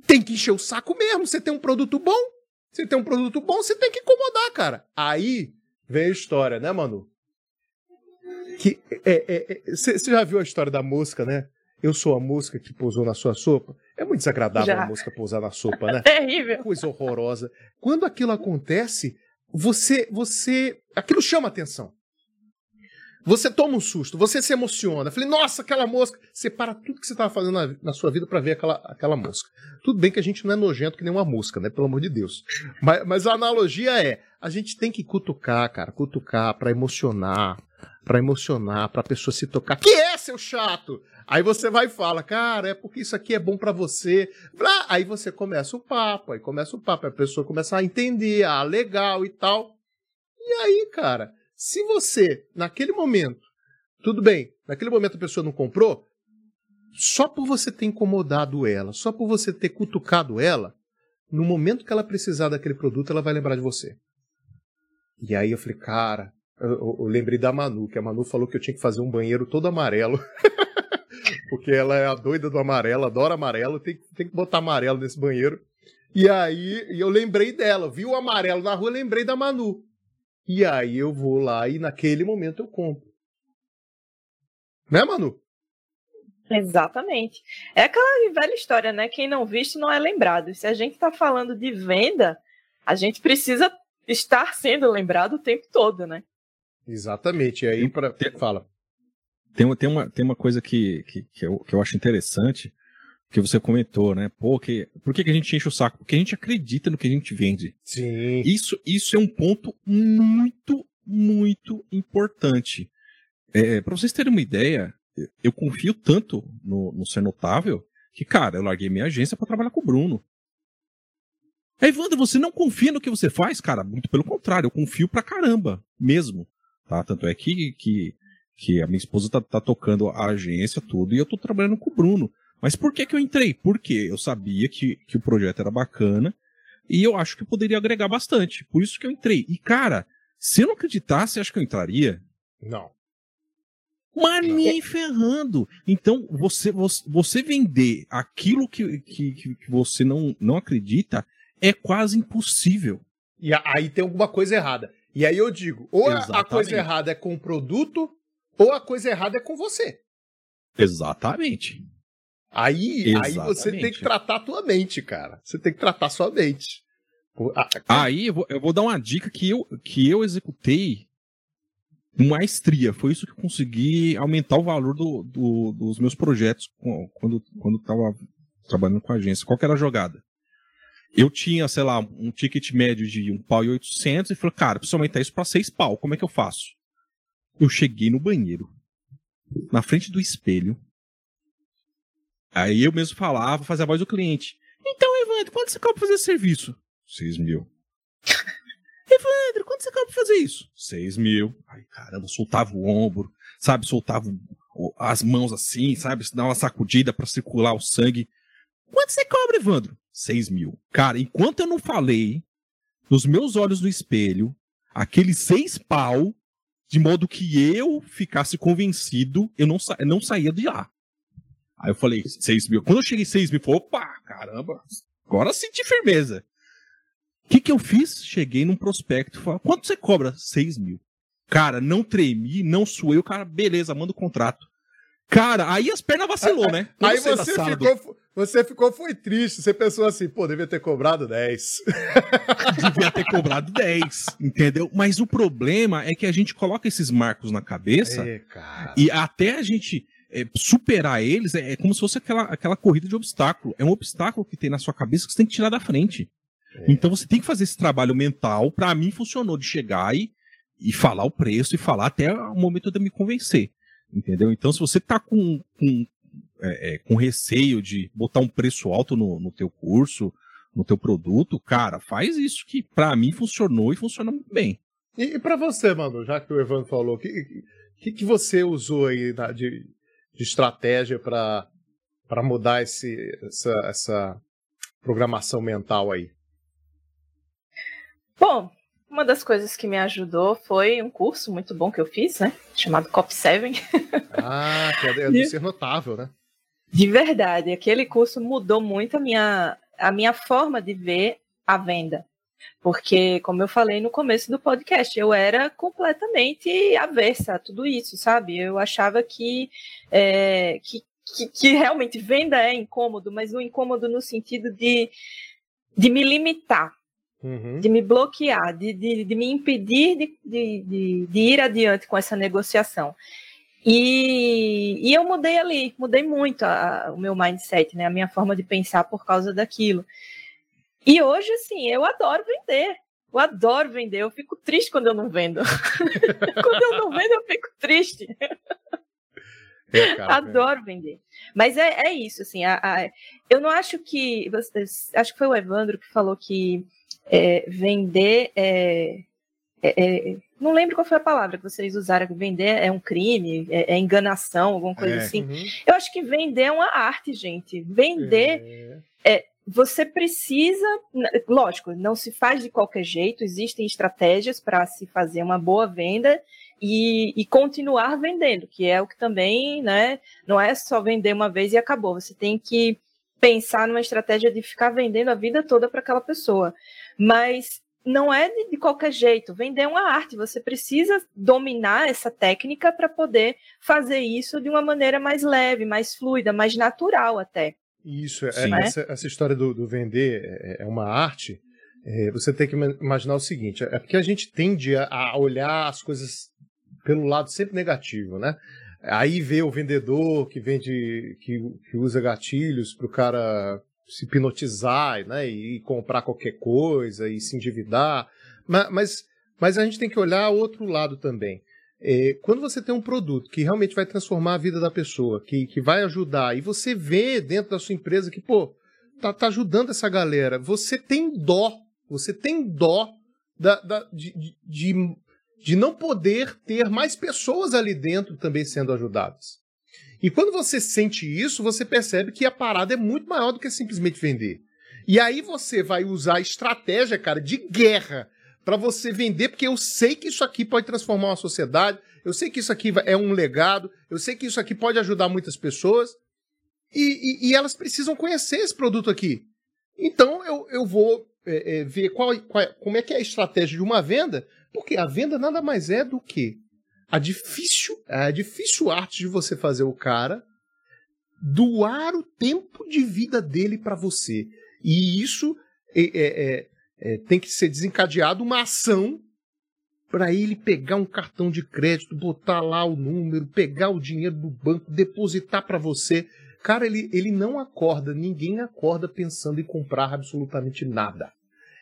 Tem que encher o saco mesmo. Você tem um produto bom, você tem um produto bom, você tem que incomodar, cara. Aí vem a história, né, Manu? Que é, você é, é, já viu a história da mosca, né? Eu sou a mosca que pousou na sua sopa. É muito desagradável já. a mosca pousar na sopa, né? (laughs) Terrível. Coisa horrorosa. Quando aquilo acontece, você, você, aquilo chama atenção. Você toma um susto, você se emociona. Falei, nossa, aquela mosca. Você para tudo que você estava fazendo na, na, sua vida para ver aquela, aquela mosca. Tudo bem que a gente não é nojento que nem uma mosca, né? Pelo amor de Deus. Mas, mas a analogia é: a gente tem que cutucar, cara, cutucar para emocionar, para emocionar, para a pessoa se tocar. Que é, seu chato? Aí você vai e fala, cara, é porque isso aqui é bom para você. Aí você começa o papo, aí começa o papo, a pessoa começa a entender, ah, legal e tal. E aí, cara, se você, naquele momento, tudo bem, naquele momento a pessoa não comprou, só por você ter incomodado ela, só por você ter cutucado ela, no momento que ela precisar daquele produto, ela vai lembrar de você. E aí eu falei, cara, eu, eu, lembrei da Manu, que a Manu falou que eu tinha que fazer um banheiro todo amarelo. (laughs) Porque ela é a doida do amarelo, adora amarelo, tem, tem que botar amarelo nesse banheiro. E aí eu lembrei dela, vi o amarelo na rua, lembrei da Manu. E aí eu vou lá e naquele momento eu compro. Né, Manu? Exatamente. É aquela velha história, né? Quem não visto não é lembrado. Se a gente está falando de venda, a gente precisa estar sendo lembrado o tempo todo, né? Exatamente. E aí, para fala. Tem, tem, uma, tem uma coisa que, que, que, eu, que eu acho interessante, que você comentou, né? Pô, que, por que, que a gente enche o saco? Porque a gente acredita no que a gente vende. Sim. Isso, isso é um ponto muito, muito importante. É, para vocês terem uma ideia, eu confio tanto no, no Ser Notável que, cara, eu larguei minha agência para trabalhar com o Bruno. Aí, Wanda, você não confia no que você faz? Cara, muito pelo contrário, eu confio pra caramba, mesmo. Tá? Tanto é que, que, que a minha esposa tá, tá tocando a agência, tudo, e eu tô trabalhando com o Bruno. Mas por que, que eu entrei? Porque eu sabia que, que o projeto era bacana e eu acho que poderia agregar bastante. Por isso que eu entrei. E, cara, se eu não acreditasse, acho que eu entraria? Não. Mas nem ferrando. Então, você, você, você vender aquilo que, que, que você não, não acredita é quase impossível. E aí tem alguma coisa errada. E aí eu digo, ou Exatamente. a coisa errada é com o produto, ou a coisa errada é com você. Exatamente. Aí, aí você tem que tratar a tua mente, cara. Você tem que tratar sua mente. Aí eu vou, eu vou dar uma dica que eu, que eu executei com maestria. Foi isso que eu consegui aumentar o valor do, do, dos meus projetos quando, quando estava trabalhando com a agência. Qual que era a jogada? Eu tinha, sei lá, um ticket médio de um pau e 800 e falei, cara, preciso aumentar isso para seis pau. Como é que eu faço? Eu cheguei no banheiro, na frente do espelho, Aí eu mesmo falava, fazia a voz do cliente. Então, Evandro, quanto você cobra fazer esse serviço? Seis mil. (laughs) Evandro, quanto você cobra fazer isso? Seis mil. Aí, caramba, soltava o ombro, sabe? Soltava as mãos assim, sabe? Dá uma sacudida para circular o sangue. Quanto você cobra, Evandro? Seis mil. Cara, enquanto eu não falei, nos meus olhos no espelho, aqueles seis pau, de modo que eu ficasse convencido, eu não, sa não saía de lá. Aí eu falei, 6 mil. Quando eu cheguei em 6 mil, falei, opa, caramba, agora senti firmeza. O que, que eu fiz? Cheguei num prospecto, falei, quanto você cobra? 6 mil. Cara, não tremi, não suei, o cara, beleza, manda o contrato. Cara, aí as pernas vacilou, (laughs) né? Aí você ficou, você ficou, foi triste. Você pensou assim, pô, devia ter cobrado 10. (laughs) devia ter cobrado 10, entendeu? Mas o problema é que a gente coloca esses marcos na cabeça é, e até a gente é, superar eles é, é, como se fosse aquela, aquela corrida de obstáculo. É um obstáculo que tem na sua cabeça que você tem que tirar da frente. É. Então você tem que fazer esse trabalho mental. Para mim funcionou de chegar e, e falar o preço e falar até o momento de me convencer. Entendeu? Então se você tá com, com, é, é, com receio de botar um preço alto no, no teu curso, no teu produto, cara, faz isso que para mim funcionou e funciona muito bem. E, e para você, mano, já que o Evandro falou, o que, que, que você usou aí de, de estratégia para mudar esse, essa, essa programação mental aí? Bom, uma das coisas que me ajudou foi um curso muito bom que eu fiz, né? Chamado COP7. Ah, que é, é (laughs) do ser notável, né? De verdade, aquele curso mudou muito a minha, a minha forma de ver a venda. Porque, como eu falei no começo do podcast, eu era completamente avessa a tudo isso, sabe? Eu achava que, é, que, que, que, realmente venda é incômodo, mas o incômodo no sentido de, de me limitar, uhum. de me bloquear, de, de, de me impedir de, de, de, de ir adiante com essa negociação. E, e, eu mudei ali, mudei muito a, o meu mindset, né, a minha forma de pensar por causa daquilo. E hoje, assim, eu adoro vender. Eu adoro vender. Eu fico triste quando eu não vendo. (laughs) quando eu não vendo, eu fico triste. É, cara, adoro é. vender. Mas é, é isso, assim. A, a, eu não acho que. Acho que foi o Evandro que falou que é, vender é, é, é, não lembro qual foi a palavra que vocês usaram, vender é um crime, é, é enganação, alguma coisa é. assim. Uhum. Eu acho que vender é uma arte, gente. Vender é você precisa, lógico, não se faz de qualquer jeito, existem estratégias para se fazer uma boa venda e, e, continuar vendendo, que é o que também, né, não é só vender uma vez e acabou, você tem que pensar numa estratégia de ficar vendendo a vida toda para aquela pessoa. Mas não é de, de, qualquer jeito. Vender é uma arte. Você precisa dominar essa técnica para poder fazer isso de uma maneira mais leve, mais fluida, mais natural até. Isso, é, essa, essa, história do, do vender é, é uma arte. É, você tem que imaginar o seguinte: é porque a gente tende a olhar as coisas pelo lado sempre negativo, né? Aí vê o vendedor que vende, que, que usa gatilhos para o cara se hipnotizar, né? E comprar qualquer coisa e se endividar. Mas, mas, mas a gente tem que olhar outro lado também. É, quando você tem um produto que realmente vai transformar a vida da pessoa, que, que vai ajudar, e você vê dentro da sua empresa que, pô, tá, tá ajudando essa galera, você tem dó, você tem dó da, da, de, de, de não poder ter mais pessoas ali dentro também sendo ajudadas. E quando você sente isso, você percebe que a parada é muito maior do que simplesmente vender. E aí você vai usar estratégia, cara, de guerra para você vender, porque eu sei que isso aqui pode transformar uma sociedade, eu sei que isso aqui é um legado, eu sei que isso aqui pode ajudar muitas pessoas, e, e, e elas precisam conhecer esse produto aqui. Então eu, eu vou é, é, ver qual, qual, como é que é a estratégia de uma venda, porque a venda nada mais é do que a difícil, a difícil arte de você fazer o cara doar o tempo de vida dele para você. E isso é, é, é tem que ser desencadeado uma ação para ele pegar um cartão de crédito, botar lá o número, pegar o dinheiro do banco, depositar para você. Cara, ele, ele não acorda, ninguém acorda pensando em comprar absolutamente nada.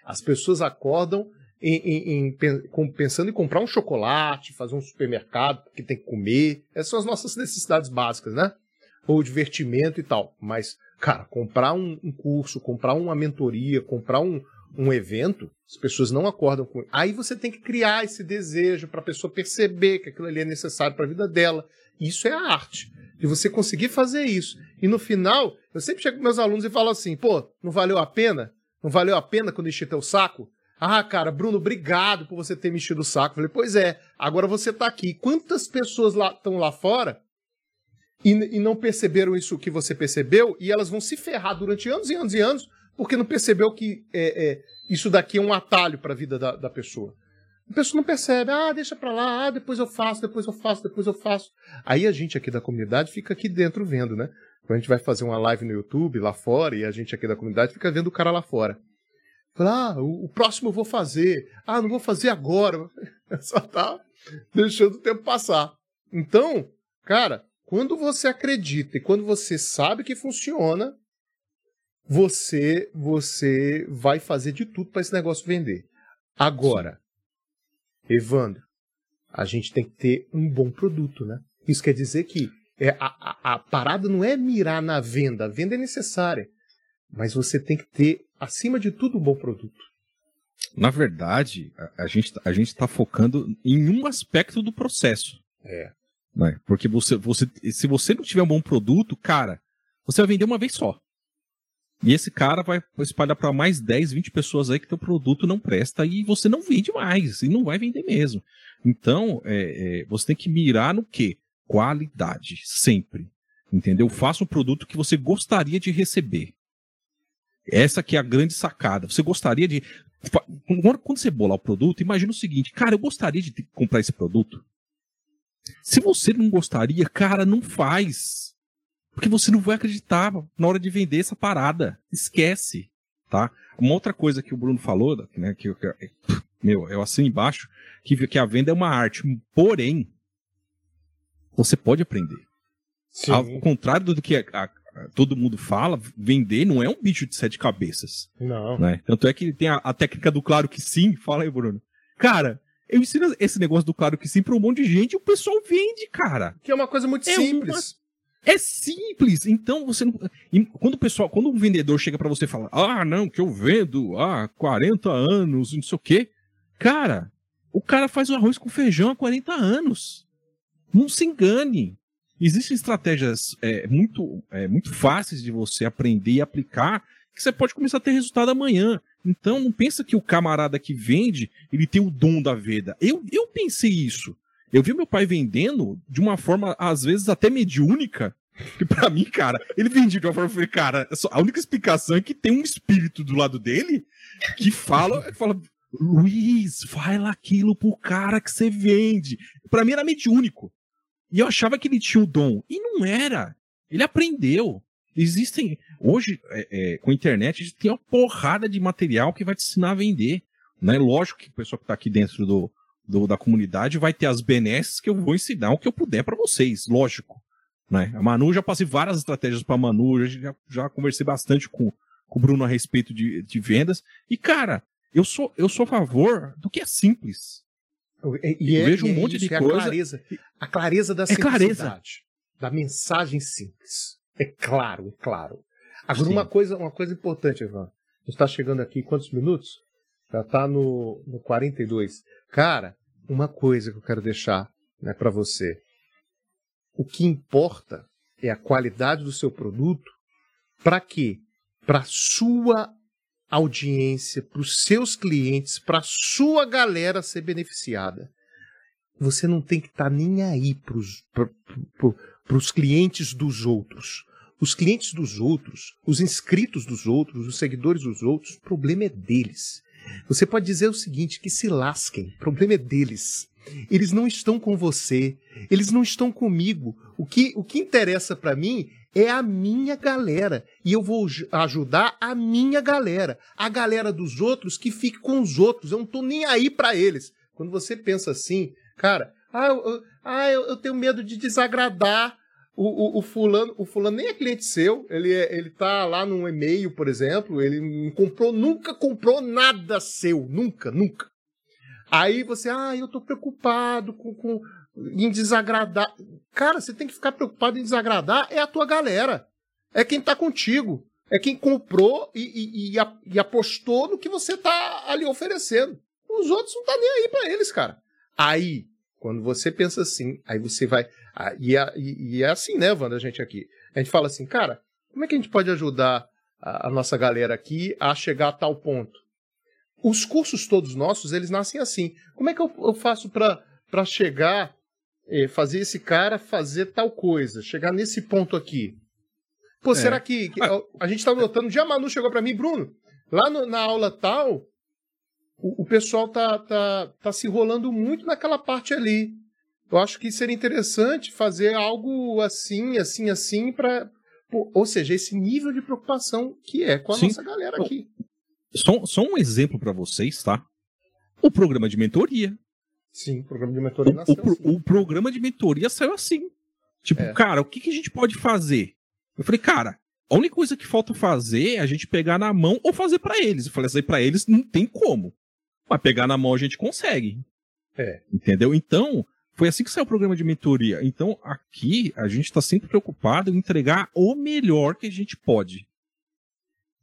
As pessoas acordam em, em, em, pensando em comprar um chocolate, fazer um supermercado, porque tem que comer. Essas são as nossas necessidades básicas, né? Ou divertimento e tal. Mas, cara, comprar um, um curso, comprar uma mentoria, comprar um, um evento, as pessoas não acordam com. Aí você tem que criar esse desejo para a pessoa perceber que aquilo ali é necessário para a vida dela. Isso é a arte. De você conseguir fazer isso. E no final, eu sempre chego com meus alunos e falo assim: pô, não valeu a pena? Não valeu a pena quando enchi teu saco? Ah, cara, Bruno, obrigado por você ter me enchido o saco. Eu falei, pois é, agora você está aqui. Quantas pessoas estão lá, lá fora e, e, não perceberam isso que você percebeu e elas vão se ferrar durante anos e anos e anos porque não percebeu que é, é, isso daqui é um atalho para a vida da, da, pessoa. A pessoa não percebe, ah, deixa para lá, ah, depois eu faço, depois eu faço, depois eu faço. Aí a gente aqui da comunidade fica aqui dentro vendo, né? Quando a gente vai fazer uma live no YouTube lá fora e a gente aqui da comunidade fica vendo o cara lá fora. Fala, ah, o, o próximo eu vou fazer. Ah, não vou fazer agora. (laughs) Só tá deixando o tempo passar. Então, cara, quando você acredita e quando você sabe que funciona, você você vai fazer de tudo para esse negócio vender. Agora. Evandro, a gente tem que ter um bom produto, né? Isso quer dizer que é, a, a, a parada não é mirar na venda, a venda é necessária, mas você tem que ter, acima de tudo, um bom produto. Na verdade, a, a gente a gente está focando em um aspecto do processo. É. Né? Porque você, você, se você não tiver um bom produto, cara, você vai vender uma vez só. E esse cara vai espalhar para mais 10, 20 pessoas aí que teu produto não presta e você não vende mais, e não vai vender mesmo. Então, é, é, você tem que mirar no quê? Qualidade, sempre. Entendeu? Faça um produto que você gostaria de receber. Essa que é a grande sacada. Você gostaria de. Quando você bolar o produto, imagina o seguinte, cara, eu gostaria de comprar esse produto. Se você não gostaria, cara, não faz. Porque você não vai acreditar na hora de vender essa parada. Esquece, tá? Uma outra coisa que o Bruno falou, né, que, que meu, eu assino embaixo, que, que a venda é uma arte. Porém, você pode aprender. Sim. Ao contrário do que a, a, todo mundo fala, vender não é um bicho de sete cabeças. Não. Né? Tanto é que tem a, a técnica do claro que sim. Fala aí, Bruno. Cara, eu ensino esse negócio do claro que sim pra um monte de gente e o pessoal vende, cara. Que é uma coisa muito é simples. É simples. Então você não. Quando o pessoal, quando um vendedor chega para você e fala, ah, não, que eu vendo há 40 anos, não sei o quê. Cara, o cara faz o arroz com feijão há 40 anos. Não se engane. Existem estratégias é, muito, é, muito fáceis de você aprender e aplicar que você pode começar a ter resultado amanhã. Então, não pensa que o camarada que vende, ele tem o dom da venda. Eu, eu pensei isso. Eu vi meu pai vendendo de uma forma, às vezes, até mediúnica. Que para mim, cara, ele vendia de uma forma, eu falei, cara, a única explicação é que tem um espírito do lado dele que fala, fala Luiz, fala aquilo pro cara que você vende. Para mim era mediúnico. E eu achava que ele tinha o dom. E não era. Ele aprendeu. Existem. Hoje, é, é, com a internet, a gente tem uma porrada de material que vai te ensinar a vender. Né? Lógico que o pessoal que está aqui dentro do, do, da comunidade vai ter as benesses que eu vou ensinar o que eu puder para vocês, lógico. Né? A Manu, já passei várias estratégias para a Manu, já, já conversei bastante com, com o Bruno a respeito de, de vendas. E, cara, eu sou, eu sou a favor do que é simples. E, eu é, vejo um é monte isso, de é coisa. A clareza, a clareza da é. Clareza. Da mensagem simples. É claro, é claro. Agora, uma coisa, uma coisa importante, Ivan. está chegando aqui quantos minutos? Já está no, no 42. Cara, uma coisa que eu quero deixar né, para você. O que importa é a qualidade do seu produto. Para quê? Para sua audiência, para os seus clientes, para sua galera ser beneficiada. Você não tem que estar tá nem aí para os clientes dos outros. Os clientes dos outros, os inscritos dos outros, os seguidores dos outros, o problema é deles. Você pode dizer o seguinte: que se lasquem, o problema é deles. Eles não estão com você, eles não estão comigo. O que, o que interessa para mim é a minha galera. E eu vou ajudar a minha galera. A galera dos outros que fique com os outros. Eu não tô nem aí para eles. Quando você pensa assim, cara, ah, eu, ah, eu, eu tenho medo de desagradar o, o, o, fulano, o fulano nem é cliente seu, ele, é, ele tá lá num e-mail, por exemplo, ele não comprou, nunca comprou nada seu, nunca, nunca. Aí você, ah, eu tô preocupado com, com em desagradar. Cara, você tem que ficar preocupado em desagradar é a tua galera. É quem tá contigo. É quem comprou e, e, e, e apostou no que você tá ali oferecendo. Os outros não tá nem aí para eles, cara. Aí, quando você pensa assim, aí você vai. E, é, e, é assim, né, Wanda, a gente aqui. A gente fala assim, cara, como é que a gente pode ajudar a, a nossa galera aqui a chegar a tal ponto? Os cursos todos nossos, eles nascem assim. Como é que eu, eu faço para chegar, eh, fazer esse cara fazer tal coisa, chegar nesse ponto aqui? Pô, é. será que, que a, a, gente tá notando, dia a Manu chegou para mim, Bruno, lá no, na aula tal, o, o pessoal tá, tá, tá se enrolando muito naquela parte ali. Eu acho que seria interessante fazer algo assim, assim, assim, para. Ou seja, esse nível de preocupação que é com a Sim. nossa galera aqui. Só, só um exemplo para vocês, tá? O programa de mentoria. Sim, o programa de mentoria nasceu o, assim. o programa de mentoria saiu assim. Tipo, é. cara, o que, que a gente pode fazer? Eu falei, cara, A única coisa que falta fazer é a gente pegar na mão ou fazer para eles. Eu falei, fazer para eles não tem como. Mas pegar na mão a gente consegue. É. Entendeu? Então, foi assim que saiu o programa de mentoria. Então, aqui, a gente está sempre preocupado em entregar o melhor que a gente pode.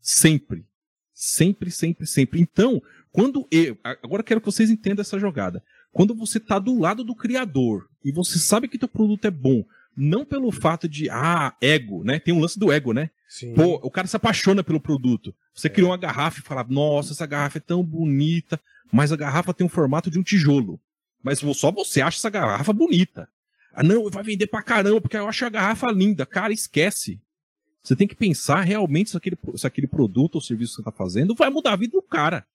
Sempre. Sempre, sempre, sempre. Então, quando eu. Agora quero que vocês entendam essa jogada. Quando você está do lado do criador e você sabe que teu produto é bom, não pelo fato de, ah, ego, né? Tem um lance do ego, né? Sim. Pô, o cara se apaixona pelo produto. Você é. criou uma garrafa e fala, nossa, essa garrafa é tão bonita, mas a garrafa tem o formato de um tijolo. Mas só você acha essa garrafa bonita. Ah, não, vai vender pra caramba, porque eu acho a garrafa linda. Cara, esquece. Você tem que pensar realmente se aquele, se aquele produto ou serviço que você tá fazendo vai mudar a vida do cara.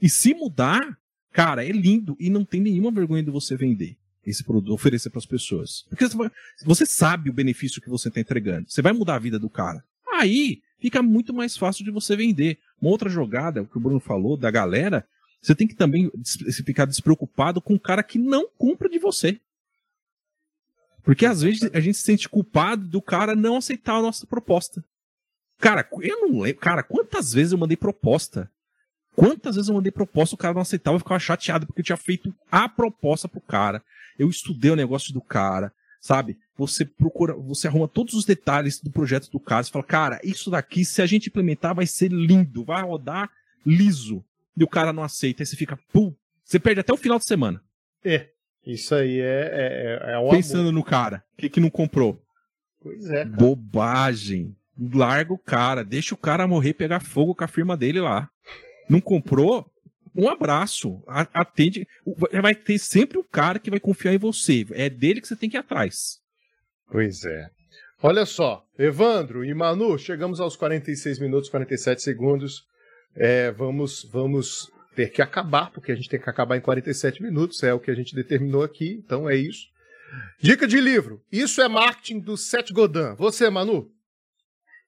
E se mudar, cara, é lindo e não tem nenhuma vergonha de você vender esse produto, oferecer para as pessoas. Porque você sabe o benefício que você está entregando. Você vai mudar a vida do cara. Aí fica muito mais fácil de você vender. Uma outra jogada, o que o Bruno falou, da galera, você tem que também ficar despreocupado com o cara que não compra de você. Porque às vezes a gente se sente culpado do cara não aceitar a nossa proposta. Cara, eu não lembro. Cara, quantas vezes eu mandei proposta? Quantas vezes eu mandei proposta, o cara não aceitava e ficava chateado porque eu tinha feito a proposta pro cara. Eu estudei o negócio do cara, sabe? Você procura, você arruma todos os detalhes do projeto do cara. Você fala, cara, isso daqui, se a gente implementar, vai ser lindo, vai rodar liso. E o cara não aceita. Aí você fica, pum, você perde até o final de semana. É. Isso aí é, é, é um Pensando amor. no cara, que, que não comprou. Pois é. Cara. Bobagem. Larga o cara, deixa o cara morrer pegar fogo com a firma dele lá. Não comprou? Um abraço. Atende. Vai ter sempre um cara que vai confiar em você. É dele que você tem que ir atrás. Pois é. Olha só, Evandro e Manu, chegamos aos 46 minutos, 47 segundos. É, vamos, vamos ter que acabar, porque a gente tem que acabar em 47 minutos, é o que a gente determinou aqui, então é isso. Dica de livro: Isso é marketing do Seth Godin. Você, Manu?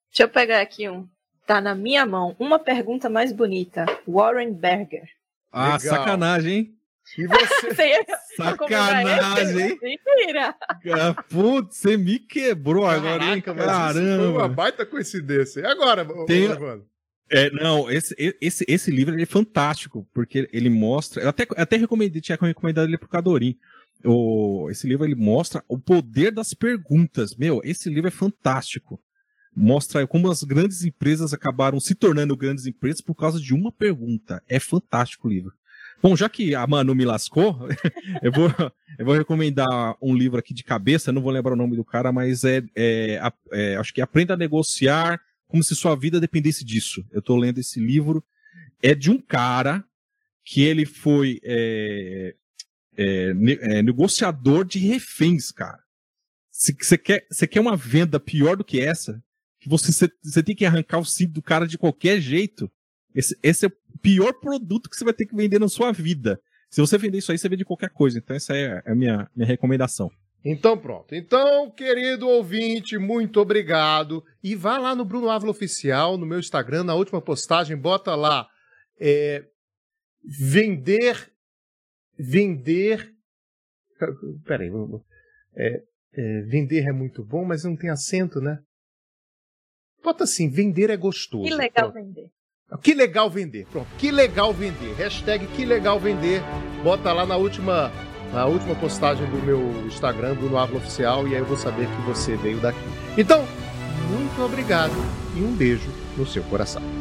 Deixa eu pegar aqui um. Tá na minha mão. Uma pergunta mais bonita. Warren Berger. Ah, Legal. sacanagem, hein? E você? (laughs) Sacanagem, hein? Mentira. Ah, putz, você me quebrou Caraca, agora, hein? Caramba. Foi uma baita coincidência. E agora, Tem... É, não, esse, esse, esse livro é fantástico, porque ele mostra. Eu até, até recomendei, tinha recomendado ele pro Cadorim. O, esse livro ele mostra o poder das perguntas. Meu, esse livro é fantástico mostra como as grandes empresas acabaram se tornando grandes empresas por causa de uma pergunta. É fantástico o livro. Bom, já que a Manu me lascou, (laughs) eu, vou, eu vou recomendar um livro aqui de cabeça, não vou lembrar o nome do cara, mas é, é, é acho que Aprenda a Negociar como se sua vida dependesse disso. Eu estou lendo esse livro. É de um cara que ele foi é, é, é negociador de reféns, cara. Se você quer, quer uma venda pior do que essa, que você, tem que arrancar o cinto do cara de qualquer jeito. Esse, esse é o pior produto que você vai ter que vender na sua vida. Se você vender isso aí, você vende qualquer coisa. Então, essa é a minha, minha recomendação. Então, pronto. Então, querido ouvinte, muito obrigado. E vá lá no Bruno Ávila Oficial, no meu Instagram, na última postagem, bota lá. É, vender. Vender. (laughs) Peraí. É, é, vender é muito bom, mas não tem acento, né? Bota assim, vender é gostoso. Que legal Pronto. vender. Que legal vender. Pronto, que legal vender. Hashtag que legal vender. Bota lá na última, na última postagem do meu Instagram, Bruno Ávila Oficial, e aí eu vou saber que você veio daqui. Então, muito obrigado e um beijo no seu coração.